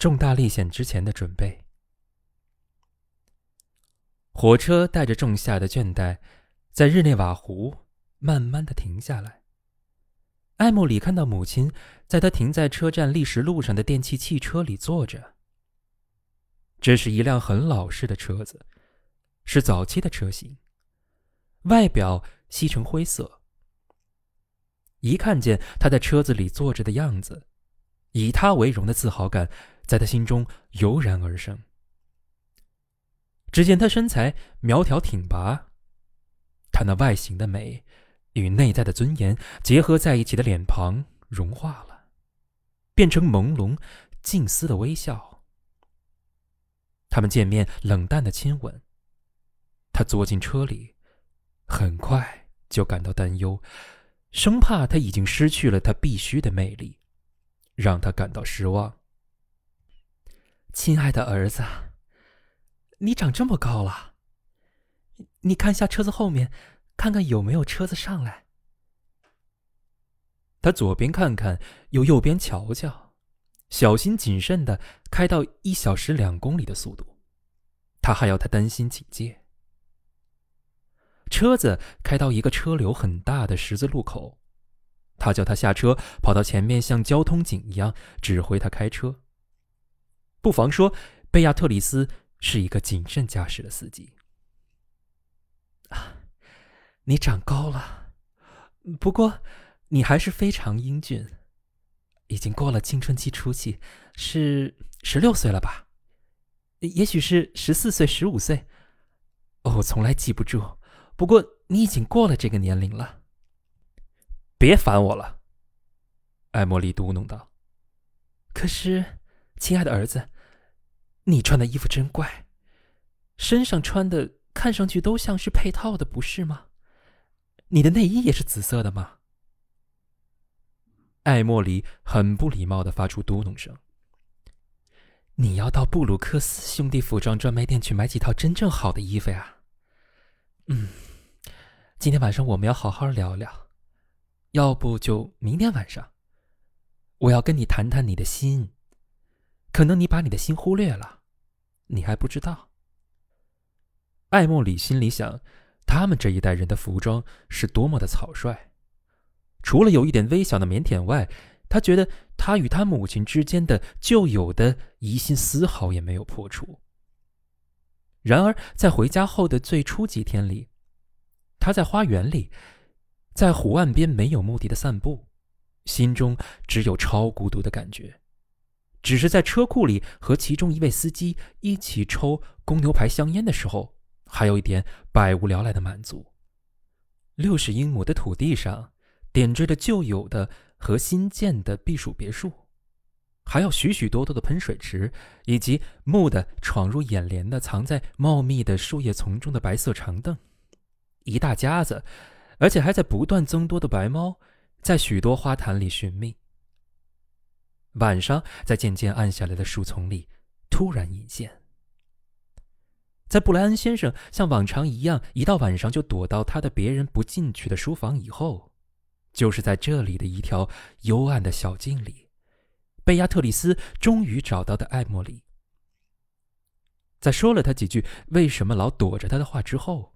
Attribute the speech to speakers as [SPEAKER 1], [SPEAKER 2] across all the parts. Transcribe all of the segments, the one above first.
[SPEAKER 1] 重大历险之前的准备。火车带着仲夏的倦怠，在日内瓦湖慢慢的停下来。艾莫里看到母亲在他停在车站历史路上的电气汽车里坐着。这是一辆很老式的车子，是早期的车型，外表漆成灰色。一看见他在车子里坐着的样子，以他为荣的自豪感在他心中油然而生。只见他身材苗条挺拔，他那外形的美与内在的尊严结合在一起的脸庞融化了，变成朦胧、近似的微笑。他们见面，冷淡的亲吻。他坐进车里，很快就感到担忧，生怕他已经失去了他必须的魅力，让他感到失望。亲爱的儿子。你长这么高了，你看下车子后面，看看有没有车子上来。他左边看看，又右边瞧瞧，小心谨慎的开到一小时两公里的速度，他还要他担心警戒。车子开到一个车流很大的十字路口，他叫他下车，跑到前面，像交通警一样指挥他开车。不妨说，贝亚特里斯。是一个谨慎驾驶的司机。啊，你长高了，不过你还是非常英俊，已经过了青春期初期，是十六岁了吧？也许是十四岁、十五岁。哦，我从来记不住。不过你已经过了这个年龄了。别烦我了，艾莫莉嘟哝道。可是，亲爱的儿子。你穿的衣服真怪，身上穿的看上去都像是配套的，不是吗？你的内衣也是紫色的吗？艾莫里很不礼貌的发出嘟哝声。你要到布鲁克斯兄弟服装专卖店去买几套真正好的衣服呀。嗯，今天晚上我们要好好聊聊，要不就明天晚上，我要跟你谈谈你的心。可能你把你的心忽略了，你还不知道。艾莫里心里想，他们这一代人的服装是多么的草率，除了有一点微小的腼腆外，他觉得他与他母亲之间的旧有的疑心丝毫也没有破除。然而，在回家后的最初几天里，他在花园里，在湖岸边没有目的的散步，心中只有超孤独的感觉。只是在车库里和其中一位司机一起抽公牛牌香烟的时候，还有一点百无聊赖的满足。六十英亩的土地上，点缀着旧有的和新建的避暑别墅，还有许许多多的喷水池，以及木的闯入眼帘的藏在茂密的树叶丛中的白色长凳，一大家子，而且还在不断增多的白猫，在许多花坛里寻觅。晚上，在渐渐暗下来的树丛里，突然隐现。在布莱恩先生像往常一样，一到晚上就躲到他的别人不进去的书房以后，就是在这里的一条幽暗的小径里，贝亚特里斯终于找到的艾莫里。在说了他几句为什么老躲着他的话之后，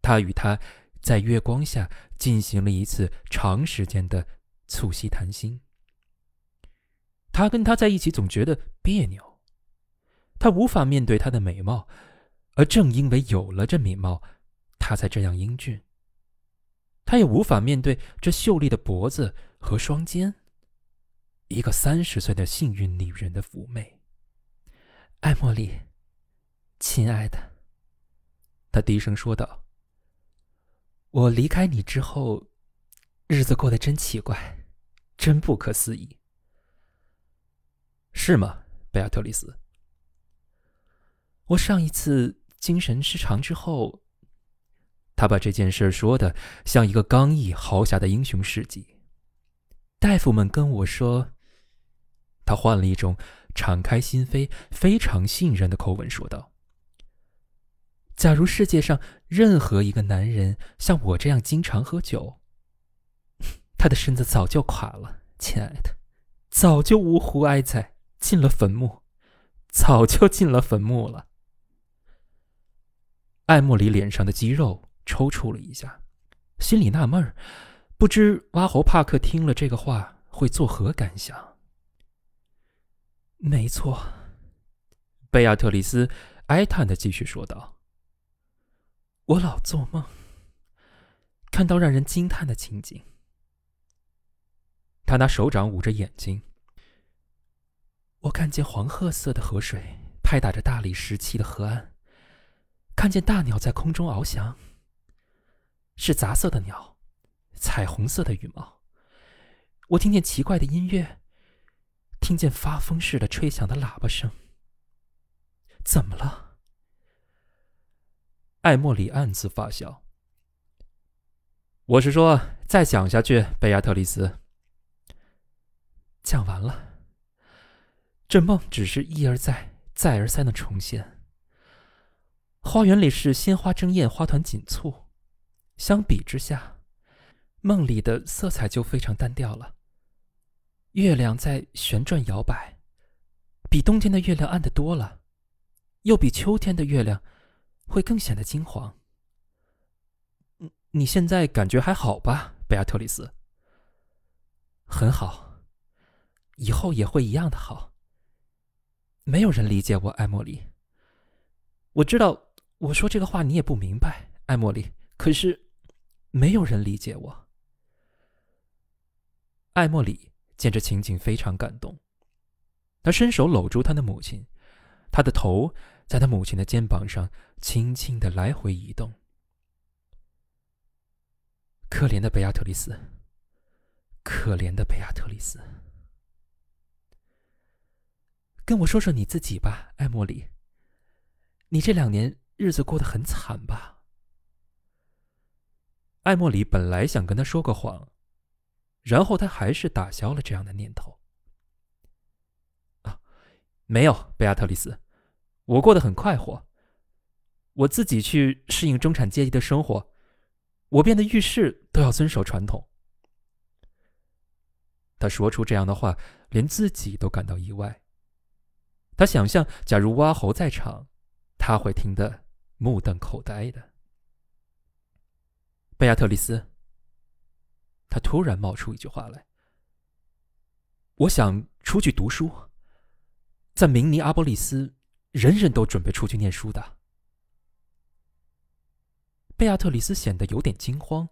[SPEAKER 1] 他与他在月光下进行了一次长时间的促膝谈心。他跟他在一起总觉得别扭，他无法面对她的美貌，而正因为有了这美貌，他才这样英俊。他也无法面对这秀丽的脖子和双肩，一个三十岁的幸运女人的妩媚。艾茉莉，亲爱的，他低声说道：“我离开你之后，日子过得真奇怪，真不可思议。”是吗，贝亚特丽斯？我上一次精神失常之后，他把这件事说的像一个刚毅豪侠的英雄事迹。大夫们跟我说，他换了一种敞开心扉、非常信任的口吻说道：“假如世界上任何一个男人像我这样经常喝酒，他的身子早就垮了，亲爱的，早就呜呼哀哉。”进了坟墓。早就进了坟墓了。艾莫里脸上的肌肉抽搐了一下，心里纳闷儿，不知挖猴帕克听了这个话会作何感想。没错，贝亚特里斯哀叹的继续说道：“我老做梦，看到让人惊叹的情景。”他拿手掌捂着眼睛。我看见黄褐色的河水拍打着大理石砌的河岸，看见大鸟在空中翱翔。是杂色的鸟，彩虹色的羽毛。我听见奇怪的音乐，听见发疯似的吹响的喇叭声。怎么了？艾莫里暗自发笑。我是说，再讲下去，贝亚特丽斯。讲完了，这梦只是一而再、再而三的重现。花园里是鲜花争艳，花团锦簇，相比之下，梦里的色彩就非常单调了。月亮在旋转摇摆，比冬天的月亮暗得多了，又比秋天的月亮会更显得金黄。你现在感觉还好吧，贝亚特里斯？很好。以后也会一样的好。没有人理解我，艾莫里。我知道我说这个话你也不明白，艾莫里。可是，没有人理解我。艾莫里见这情景非常感动，他伸手搂住他的母亲，他的头在他母亲的肩膀上轻轻的来回移动。可怜的贝亚特丽斯，可怜的贝亚特丽斯。跟我说说你自己吧，艾莫里。你这两年日子过得很惨吧？艾莫里本来想跟他说个谎，然后他还是打消了这样的念头。啊，没有，贝亚特丽斯，我过得很快活。我自己去适应中产阶级的生活，我变得遇事都要遵守传统。他说出这样的话，连自己都感到意外。他想象，假如挖猴在场，他会听得目瞪口呆的。贝亚特丽斯，他突然冒出一句话来：“我想出去读书。在明尼阿波利斯，人人都准备出去念书的。”贝亚特里斯显得有点惊慌。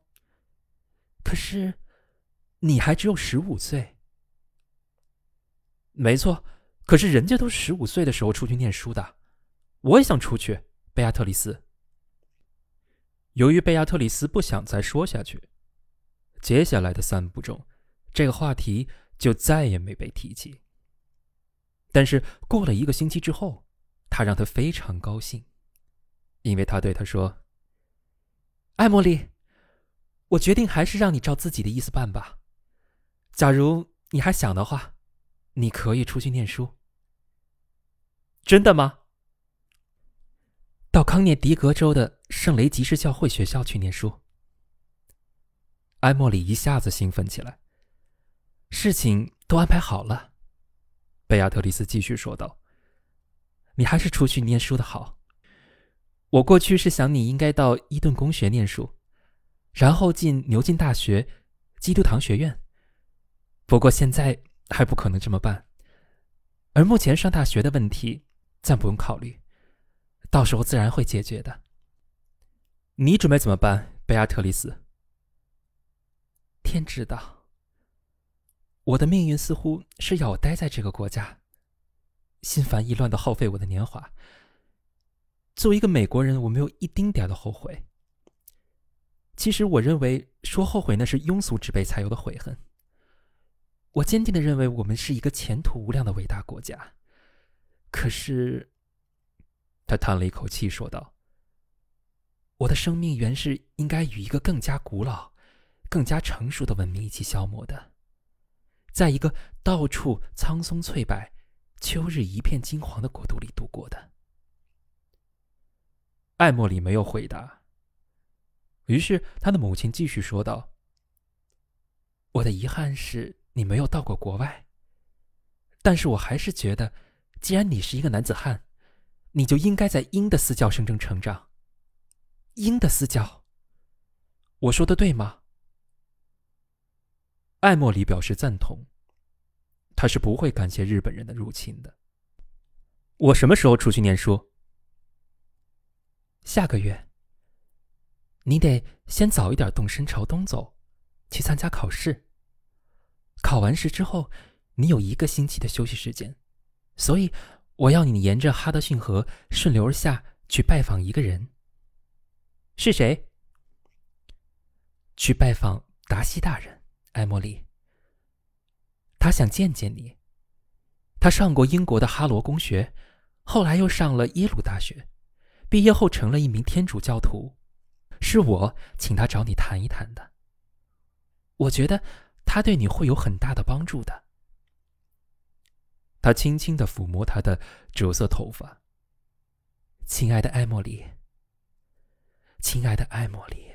[SPEAKER 1] 可是，你还只有十五岁。没错。可是人家都十五岁的时候出去念书的，我也想出去。贝亚特里斯。由于贝亚特里斯不想再说下去，接下来的三步中，这个话题就再也没被提起。但是过了一个星期之后，他让他非常高兴，因为他对他说：“艾莫莉，我决定还是让你照自己的意思办吧。假如你还想的话，你可以出去念书。”真的吗？到康涅狄格州的圣雷吉士教会学校去念书。埃莫里一下子兴奋起来。事情都安排好了，贝亚特丽斯继续说道：“你还是出去念书的好。我过去是想你应该到伊顿公学念书，然后进牛津大学基督堂学院。不过现在还不可能这么办，而目前上大学的问题。”暂不用考虑，到时候自然会解决的。你准备怎么办，贝亚特丽斯？天知道。我的命运似乎是要我待在这个国家，心烦意乱的耗费我的年华。作为一个美国人，我没有一丁点的后悔。其实，我认为说后悔那是庸俗之辈才有的悔恨。我坚定的认为，我们是一个前途无量的伟大国家。可是，他叹了一口气，说道：“我的生命原是应该与一个更加古老、更加成熟的文明一起消磨的，在一个到处苍松翠柏、秋日一片金黄的国度里度过的。”艾莫里没有回答。于是，他的母亲继续说道：“我的遗憾是你没有到过国外，但是我还是觉得。”既然你是一个男子汉，你就应该在鹰的私教声中成长。鹰的私教，我说的对吗？艾莫里表示赞同。他是不会感谢日本人的入侵的。我什么时候出去念书？下个月。你得先早一点动身朝东走，去参加考试。考完试之后，你有一个星期的休息时间，所以我要你沿着哈德逊河顺流而下去拜访一个人。是谁？去拜访达西大人，艾莫莉。他想见见你。他上过英国的哈罗公学，后来又上了耶鲁大学，毕业后成了一名天主教徒。是我请他找你谈一谈的。我觉得他对你会有很大的帮助的。他轻轻的抚摸她的赭色头发。亲爱的艾莫里，亲爱的艾莫里，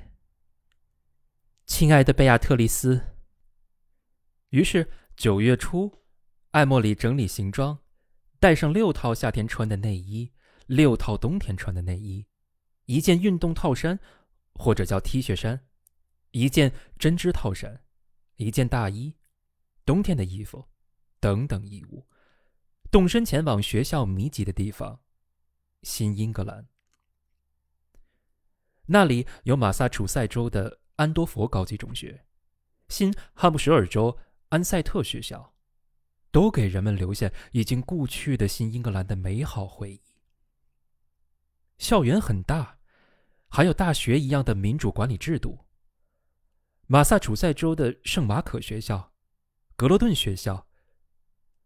[SPEAKER 1] 亲爱的贝亚特丽斯。于是九月初，艾莫里整理行装，带上六套夏天穿的内衣，六套冬天穿的内衣，一件运动套衫。或者叫 T 恤衫，一件针织套衫，一件大衣，冬天的衣服，等等衣物，动身前往学校密集的地方——新英格兰。那里有马萨诸塞州的安多佛高级中学，新汉布什尔州安塞特学校，都给人们留下已经故去的新英格兰的美好回忆。校园很大。还有大学一样的民主管理制度。马萨诸塞州的圣马可学校、格罗顿学校、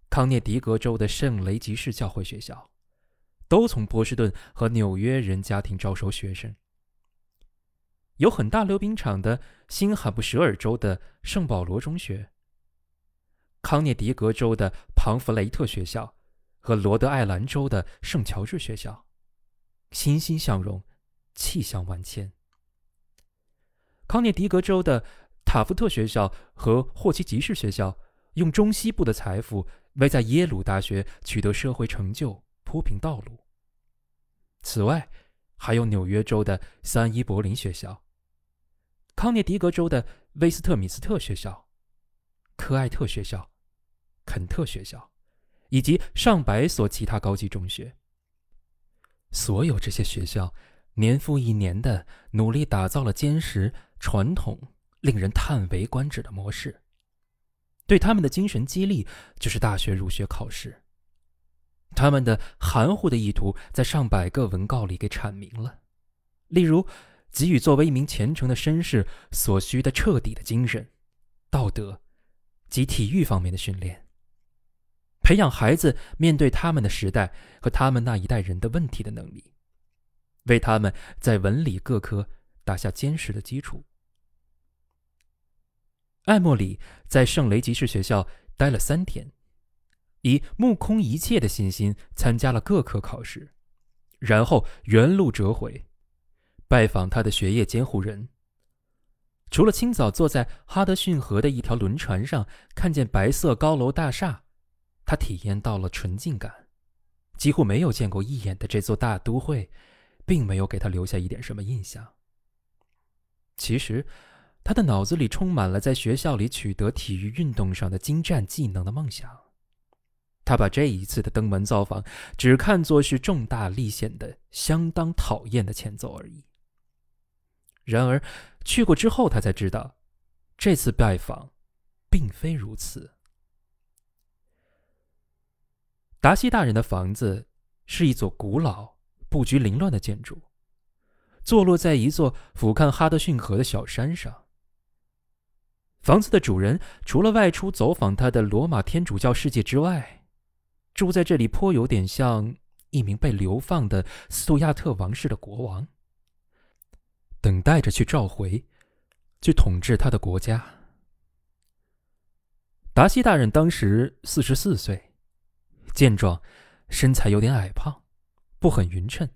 [SPEAKER 1] 康涅狄格州的圣雷吉士教会学校，都从波士顿和纽约人家庭招收学生。有很大溜冰场的新罕布什尔州的圣保罗中学、康涅狄格州的庞弗雷特学校和罗德爱兰州的圣乔治学校，欣欣向荣。气象万千。康涅狄格州的塔夫特学校和霍奇吉士学校用中西部的财富为在耶鲁大学取得社会成就铺平道路。此外，还有纽约州的三一柏林学校、康涅狄格州的威斯特米斯特学校、科艾特学校、肯特学校，以及上百所其他高级中学。所有这些学校。年复一年的努力，打造了坚实、传统、令人叹为观止的模式。对他们的精神激励，就是大学入学考试。他们的含糊的意图，在上百个文告里给阐明了。例如，给予作为一名虔诚的绅士所需的彻底的精神、道德及体育方面的训练，培养孩子面对他们的时代和他们那一代人的问题的能力。为他们在文理各科打下坚实的基础。艾莫里在圣雷吉士学校待了三天，以目空一切的信心参加了各科考试，然后原路折回，拜访他的学业监护人。除了清早坐在哈德逊河的一条轮船上看见白色高楼大厦，他体验到了纯净感，几乎没有见过一眼的这座大都会。并没有给他留下一点什么印象。其实，他的脑子里充满了在学校里取得体育运动上的精湛技能的梦想。他把这一次的登门造访只看作是重大历险的相当讨厌的前奏而已。然而，去过之后，他才知道，这次拜访，并非如此。达西大人的房子是一座古老。布局凌乱的建筑，坐落在一座俯瞰哈德逊河的小山上。房子的主人除了外出走访他的罗马天主教世界之外，住在这里颇有点像一名被流放的斯图亚特王室的国王，等待着去召回，去统治他的国家。达西大人当时四十四岁，健壮，身材有点矮胖。不很匀称，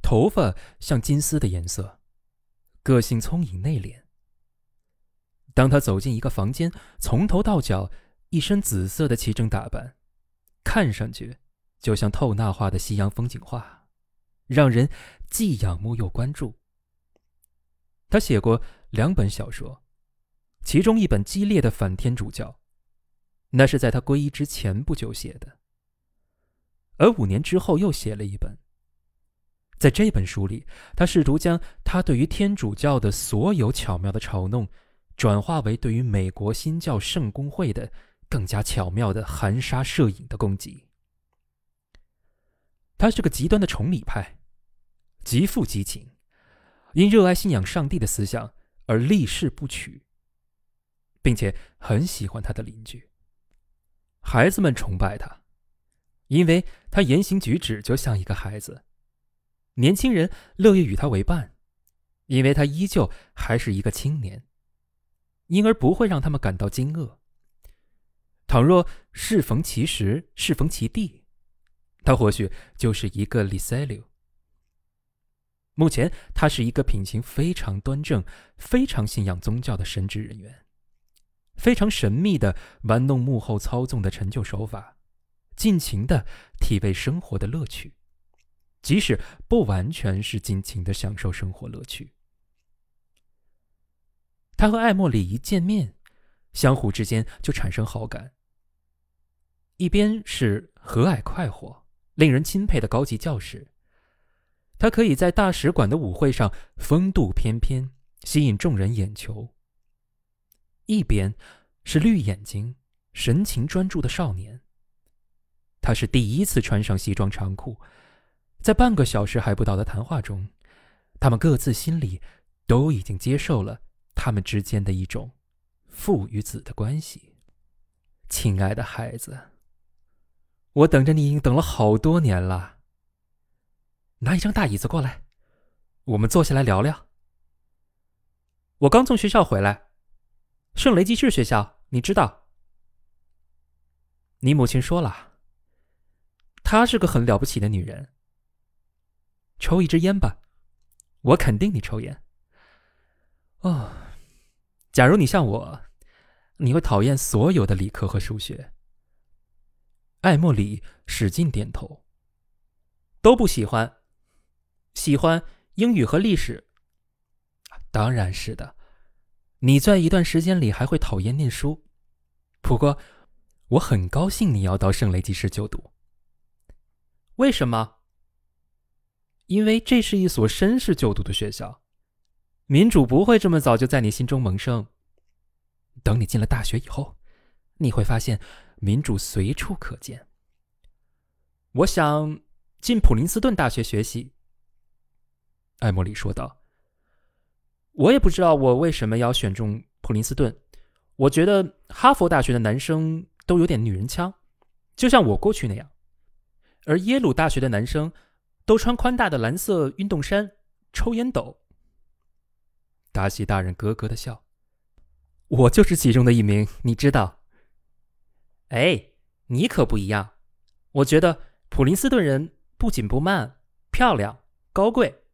[SPEAKER 1] 头发像金丝的颜色，个性聪颖内敛。当他走进一个房间，从头到脚一身紫色的齐整打扮，看上去就像透纳画的西洋风景画，让人既仰慕又关注。他写过两本小说，其中一本激烈的反天主教，那是在他皈依之前不久写的。而五年之后又写了一本。在这本书里，他试图将他对于天主教的所有巧妙的嘲弄，转化为对于美国新教圣公会的更加巧妙的含沙射影的攻击。他是个极端的崇礼派，极富激情，因热爱信仰上帝的思想而立誓不娶，并且很喜欢他的邻居。孩子们崇拜他，因为他言行举止就像一个孩子。年轻人乐意与他为伴，因为他依旧还是一个青年，因而不会让他们感到惊愕。倘若适逢其时，适逢其地，他或许就是一个 l i s 里 l 目前，他是一个品行非常端正、非常信仰宗教的神职人员，非常神秘的玩弄幕后操纵的陈旧手法，尽情的体味生活的乐趣。即使不完全是尽情的享受生活乐趣，他和艾莫里一见面，相互之间就产生好感。一边是和蔼快活、令人钦佩的高级教士，他可以在大使馆的舞会上风度翩翩，吸引众人眼球；一边是绿眼睛、神情专注的少年，他是第一次穿上西装长裤。在半个小时还不到的谈话中，他们各自心里都已经接受了他们之间的一种父与子的关系。亲爱的孩子，我等着你已经等了好多年了。拿一张大椅子过来，我们坐下来聊聊。我刚从学校回来，圣雷基士学校，你知道？你母亲说了，她是个很了不起的女人。抽一支烟吧，我肯定你抽烟。哦，假如你像我，你会讨厌所有的理科和数学。艾莫里使劲点头。都不喜欢，喜欢英语和历史。当然是的，你在一段时间里还会讨厌念书。不过，我很高兴你要到圣雷吉士就读。为什么？因为这是一所绅士就读的学校，民主不会这么早就在你心中萌生。等你进了大学以后，你会发现民主随处可见。我想进普林斯顿大学学习。”艾莫里说道。“我也不知道我为什么要选中普林斯顿。我觉得哈佛大学的男生都有点女人腔，就像我过去那样，而耶鲁大学的男生。”都穿宽大的蓝色运动衫，抽烟斗。达西大人咯咯的笑，我就是其中的一名，你知道。哎，你可不一样。我觉得普林斯顿人不紧不慢，漂亮高贵，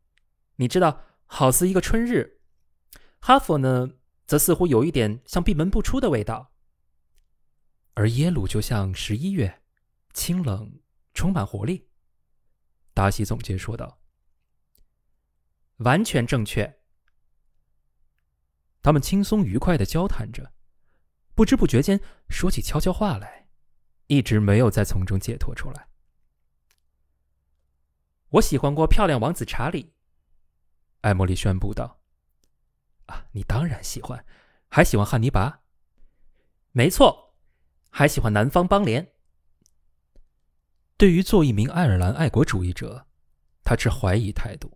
[SPEAKER 1] 你知道，好似一个春日。哈佛呢，则似乎有一点像闭门不出的味道。而耶鲁就像十一月，清冷，充满活力。达西总结说道：“完全正确。”他们轻松愉快的交谈着，不知不觉间说起悄悄话来，一直没有再从中解脱出来。我喜欢过漂亮王子查理，艾莫莉宣布道：“啊，你当然喜欢，还喜欢汉尼拔。没错，还喜欢南方邦联。”对于做一名爱尔兰爱国主义者，他持怀疑态度。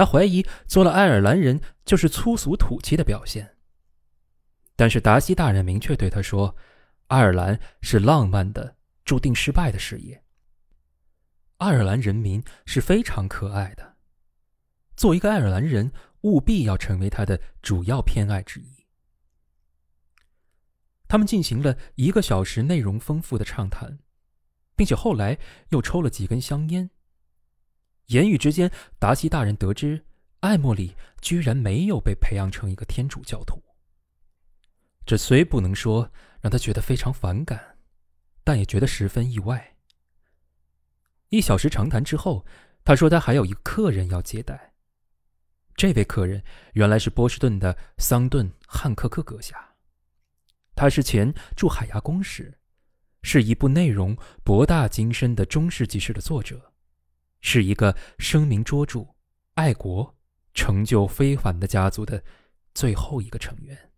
[SPEAKER 1] 他怀疑做了爱尔兰人就是粗俗土气的表现。但是达西大人明确对他说：“爱尔兰是浪漫的、注定失败的事业。爱尔兰人民是非常可爱的，做一个爱尔兰人务必要成为他的主要偏爱之一。”他们进行了一个小时内容丰富的畅谈。并且后来又抽了几根香烟。言语之间，达西大人得知艾莫里居然没有被培养成一个天主教徒。这虽不能说让他觉得非常反感，但也觉得十分意外。一小时长谈之后，他说他还有一个客人要接待。这位客人原来是波士顿的桑顿·汉克克阁下，他是前驻海牙公使，是一部内容博大精深的中世纪史的作者，是一个声名卓著、爱国、成就非凡的家族的最后一个成员。